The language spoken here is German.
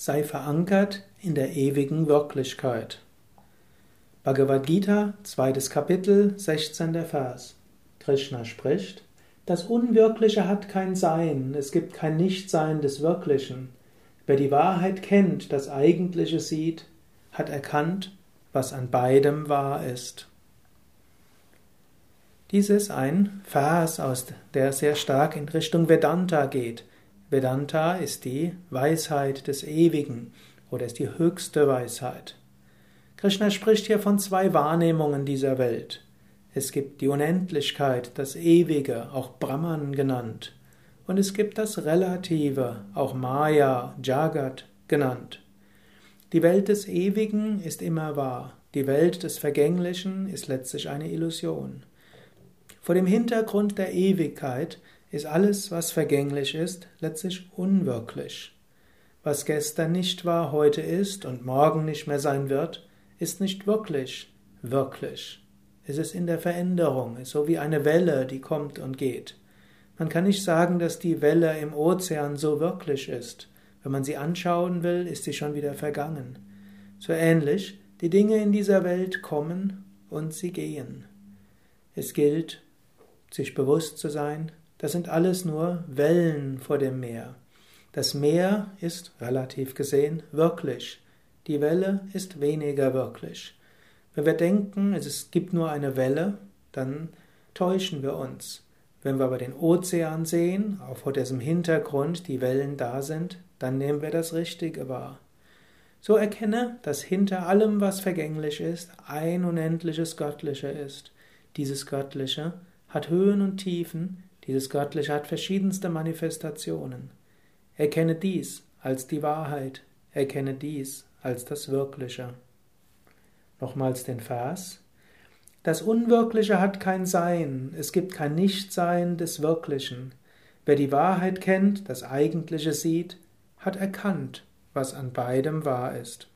sei verankert in der ewigen Wirklichkeit. Bhagavad Gita, zweites Kapitel, 16. Vers. Krishna spricht, das Unwirkliche hat kein Sein, es gibt kein Nichtsein des Wirklichen. Wer die Wahrheit kennt, das Eigentliche sieht, hat erkannt, was an beidem wahr ist. Dies ist ein Vers, aus der sehr stark in Richtung Vedanta geht. Vedanta ist die Weisheit des Ewigen oder ist die höchste Weisheit. Krishna spricht hier von zwei Wahrnehmungen dieser Welt. Es gibt die Unendlichkeit, das Ewige, auch Brahman genannt. Und es gibt das Relative, auch Maya, Jagat genannt. Die Welt des Ewigen ist immer wahr. Die Welt des Vergänglichen ist letztlich eine Illusion. Vor dem Hintergrund der Ewigkeit ist alles, was vergänglich ist, letztlich unwirklich. Was gestern nicht war, heute ist und morgen nicht mehr sein wird, ist nicht wirklich wirklich. Es ist in der Veränderung, ist so wie eine Welle, die kommt und geht. Man kann nicht sagen, dass die Welle im Ozean so wirklich ist. Wenn man sie anschauen will, ist sie schon wieder vergangen. So ähnlich, die Dinge in dieser Welt kommen und sie gehen. Es gilt, sich bewusst zu sein, das sind alles nur Wellen vor dem Meer. Das Meer ist, relativ gesehen, wirklich. Die Welle ist weniger wirklich. Wenn wir denken, es gibt nur eine Welle, dann täuschen wir uns. Wenn wir aber den Ozean sehen, auch vor dessen Hintergrund die Wellen da sind, dann nehmen wir das Richtige wahr. So erkenne, dass hinter allem, was vergänglich ist, ein unendliches Göttliche ist. Dieses Göttliche hat Höhen und Tiefen, dieses Göttliche hat verschiedenste Manifestationen. Erkenne dies als die Wahrheit, erkenne dies als das Wirkliche. Nochmals den Vers. Das Unwirkliche hat kein Sein, es gibt kein Nichtsein des Wirklichen. Wer die Wahrheit kennt, das Eigentliche sieht, hat erkannt, was an beidem wahr ist.